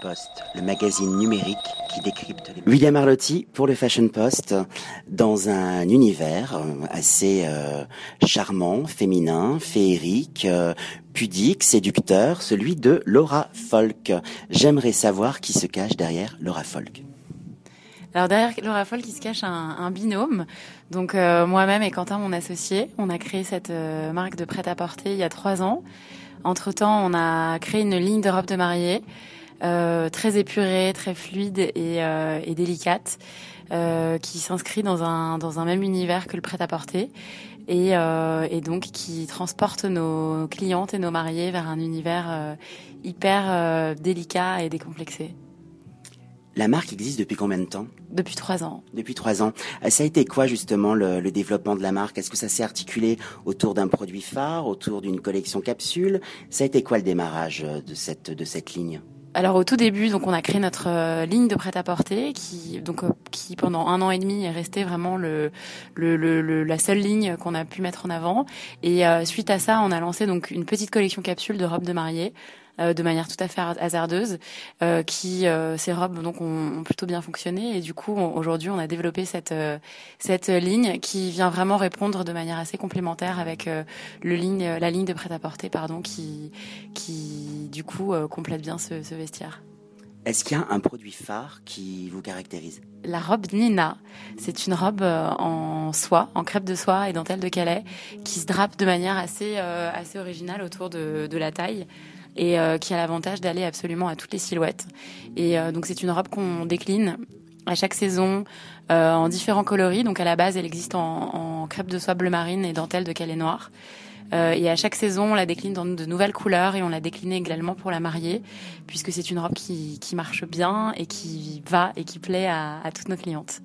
Post, le magazine numérique qui décrypte les... William Arlotti pour le Fashion Post dans un univers euh, assez euh, charmant, féminin, féerique, euh, pudique, séducteur, celui de Laura Folk. J'aimerais savoir qui se cache derrière Laura Folk. Alors derrière Laura Folk, il se cache un, un binôme. Donc moi-même et Quentin, mon associé, on a créé cette marque de prêt-à-porter il y a trois ans. Entre-temps, on a créé une ligne de robes de mariée très épurée, très fluide et, euh, et délicate, euh, qui s'inscrit dans un, dans un même univers que le prêt-à-porter. Et, et, donc qui transporte nos clientes et nos mariés vers un univers hyper délicat et décomplexé. La marque existe depuis combien de temps? Depuis trois ans. Depuis trois ans. Ça a été quoi justement le, le développement de la marque? Est-ce que ça s'est articulé autour d'un produit phare, autour d'une collection capsule? Ça a été quoi le démarrage de cette, de cette ligne? Alors au tout début, donc on a créé notre euh, ligne de prêt-à-porter qui donc euh, qui pendant un an et demi est restée vraiment le, la seule ligne qu'on a pu mettre en avant. Et euh, suite à ça, on a lancé donc une petite collection capsule de robes de mariée de manière tout à fait hasardeuse, euh, qui euh, ces robes donc ont, plutôt bien fonctionné et du coup aujourd'hui on a développé cette cette ligne qui vient vraiment répondre de manière assez complémentaire avec le ligne la ligne de prêt-à-porter pardon qui qui du coup complète bien ce, ce vestiaire. Est-ce qu'il y a un produit phare qui vous caractérise? La robe Nina. C'est une robe en soie, en crêpe de soie et dentelle de Calais, qui se drape de manière assez, assez originale autour de, de la taille et euh, qui a l'avantage d'aller absolument à toutes les silhouettes. Et euh, donc c'est une robe qu'on décline à chaque saison euh, en différents coloris. Donc à la base, elle existe en, crêpe de soie bleu marine et dentelle de calais noir. Et à chaque saison, on la décline dans de nouvelles couleurs et on l'a déclinée également pour la mariée, puisque c'est une robe qui, qui, marche bien et qui va et qui plaît à, toutes nos clientes.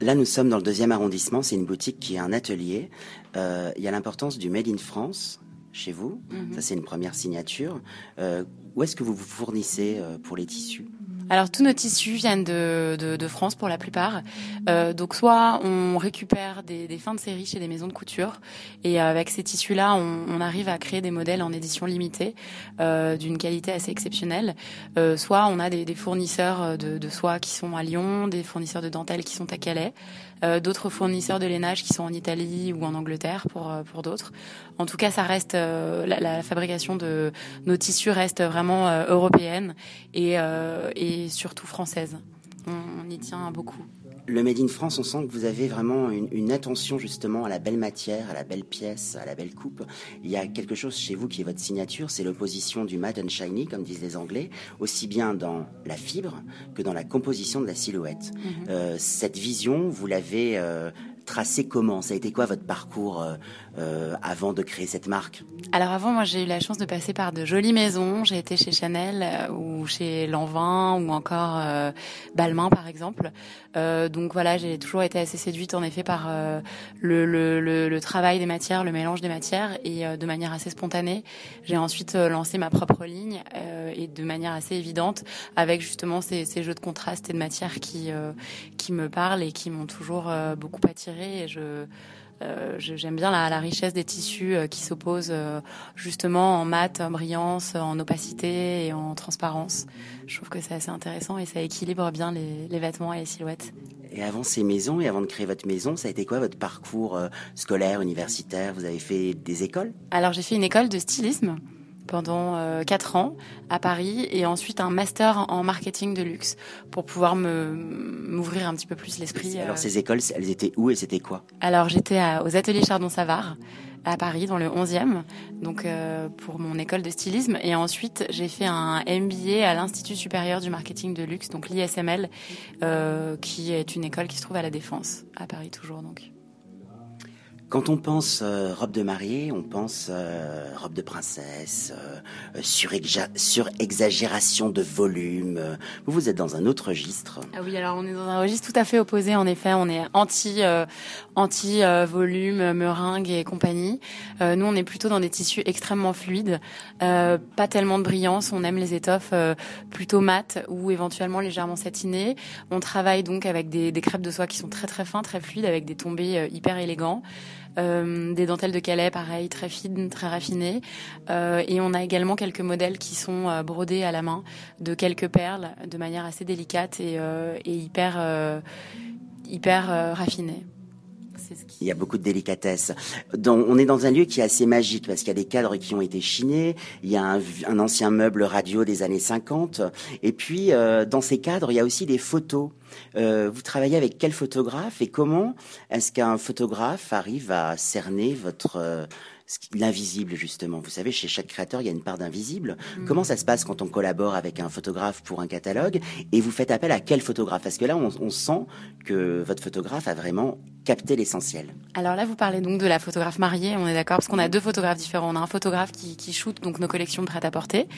Là, nous sommes dans le deuxième arrondissement. C'est une boutique qui est un atelier. Il y a l'importance du Made in France chez vous. Mhm. Ça, c'est une première signature. Euh, où est-ce que vous vous fournissez euh, pour les tissus? Alors tous nos tissus viennent de, de, de France pour la plupart. Euh, donc soit on récupère des, des, fins de série chez des maisons de couture et avec ces tissus-là, on, on, arrive à créer des modèles en édition limitée euh, d'une qualité assez exceptionnelle. Euh, soit on a des, des fournisseurs de, de, soie qui sont à Lyon, des fournisseurs de dentelle qui sont à Calais, euh, d'autres fournisseurs de lainage qui sont en Italie ou en Angleterre pour euh, pour d'autres. En tout cas, ça reste euh, la, fabrication de nos tissus reste vraiment européenne et, et surtout française. On, y tient beaucoup. Le Made in France, on sent que vous avez vraiment une, attention justement à la belle matière, à la belle pièce, à la belle coupe. Il y a quelque chose chez vous qui est votre signature, c'est l'opposition du matte and shiny, comme disent les Anglais, aussi bien dans la fibre que dans la composition de la silhouette. Mhm. Euh, cette vision, vous l'avez euh, tracé comment? Ça a été quoi votre parcours euh, euh, avant de créer cette marque Alors avant, moi j'ai eu la chance de passer par de jolies maisons. J'ai été chez Chanel euh, ou chez Lanvin ou encore euh, Balmain par exemple. Euh, donc voilà, j'ai toujours été assez séduite en effet par le, le, le, le, travail des matières, le mélange des matières et de manière assez spontanée. J'ai ensuite lancé ma propre ligne et de manière assez évidente avec justement ces, ces jeux de contraste et de matières qui, qui me parlent et qui m'ont toujours beaucoup attirée et je euh, j'aime bien la, la, richesse des tissus euh, qui s'opposent euh, justement en mat, en brillance, en opacité et en transparence. Je trouve que c'est assez intéressant et ça équilibre bien les, les, vêtements et les silhouettes. Et avant ces maisons et avant de créer votre maison, ça a été quoi votre parcours scolaire, universitaire? Vous avez fait des écoles? Alors j'ai fait une école de stylisme pendant euh, quatre ans à Paris et ensuite un master en marketing de luxe pour pouvoir me m'ouvrir un petit peu plus l'esprit. Alors euh. ces écoles, elles étaient où et c'était quoi? Alors j'étais aux ateliers Chardon-Savard à Paris dans le 11e donc euh, pour mon école de stylisme et ensuite j'ai fait un MBA à l'Institut supérieur du marketing de luxe donc l'ISML qui est une école qui se trouve à la Défense à Paris toujours donc. Quand on pense euh, robe de mariée, on pense euh, robe de princesse, euh, surexagération de volume. Vous, vous êtes dans un autre registre. Ah oui, alors on est dans un registre tout à fait opposé. En effet, on est anti anti volume, meringue et compagnie. nous, on est plutôt dans des tissus extrêmement fluides, pas tellement de brillance. On aime les étoffes plutôt mates ou éventuellement légèrement satinées. On travaille donc avec des, des crêpes de soie qui sont très très fins, très fluides, avec des tombés hyper élégants. Des dentelles de Calais, pareil, très fines, très raffinées. et on a également quelques modèles qui sont brodés à la main de quelques perles de manière assez délicate et, et hyper hyper raffinée. Il y a beaucoup de délicatesse. on est dans un lieu qui est assez magique parce qu'il y a des cadres qui ont été chinés, il y a un, ancien meuble radio des années 50, et puis euh, dans ces cadres, il y a aussi des photos. Euh, vous travaillez avec quel photographe et comment est-ce qu'un photographe arrive à cerner votre euh, l'invisible justement? Vous savez, chez chaque créateur, il y a une part d'invisible. Mm. Comment ça se passe quand on collabore avec un photographe pour un catalogue et vous faites appel à quel photographe? Parce que là, on, on sent que votre photographe a vraiment capter l'essentiel. Alors là, vous parlez donc de la photographe mariée, on est d'accord, parce qu'on a deux photographes différents. On a un photographe qui, qui shoot donc nos collections de prêt-à-porter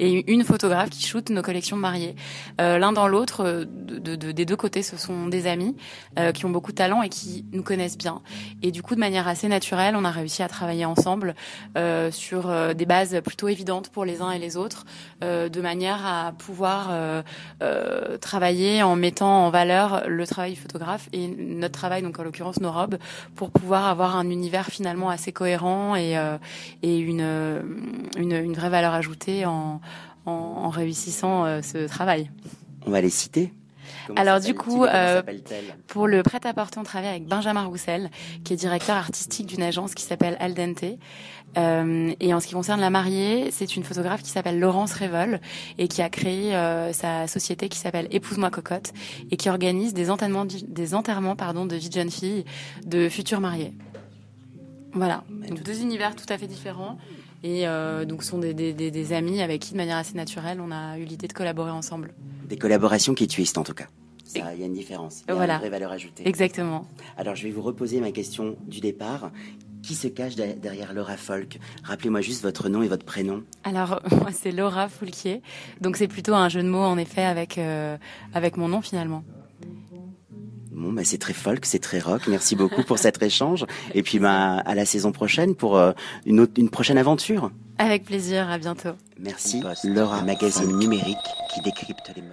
et une photographe qui shoot nos collections mariées. Euh, L'un dans l'autre, euh, de, de, des deux côtés, ce sont des amis euh, qui ont beaucoup de talent et qui nous connaissent bien. Et du coup, de manière assez naturelle, on a réussi à travailler ensemble euh, sur euh, des bases plutôt évidentes pour les uns et les autres, euh, de manière à pouvoir travailler en mettant en valeur le travail du photographe et notre travail donc en l'occurrence nos robes, pour pouvoir avoir un univers finalement assez cohérent et, euh, et une, vraie valeur ajoutée en réussissant euh, ce travail. On va les citer alors du coup, euh, pour le prêt-à-porter, on travaille avec Benjamin Roussel, qui est directeur artistique d'une agence qui s'appelle Aldente. Euh, et en ce qui concerne la mariée, c'est une photographe qui s'appelle Laurence Révol et qui a créé euh, sa société qui s'appelle Épouse-moi cocotte et qui organise des enterrements, des enterrements pardon, de vie de jeunes filles de futurs mariés. Voilà, donc deux univers tout à fait différents. Et euh, donc, ce sont des, des, des, amis avec qui, de manière assez naturelle, on a eu l'idée de collaborer ensemble. Des collaborations qui tuisent, en tout cas. Il y a une différence. Il y a voilà. une vraie valeur ajoutée. Exactement. Alors, je vais vous reposer ma question du départ. Qui se cache derrière Laura Folk Rappelez-moi juste votre nom et votre prénom. Alors, moi, c'est Laura Foulquier. Donc, c'est plutôt un jeu de mots, en effet, avec, euh, avec mon nom, finalement. Bon, bah, c'est très folk, c'est très rock. Merci beaucoup pour cet échange. Et puis, bah, à la saison prochaine pour euh, une, autre, une prochaine aventure. Avec plaisir, à bientôt. Merci. Laura, magazine numérique qui décrypte les modes.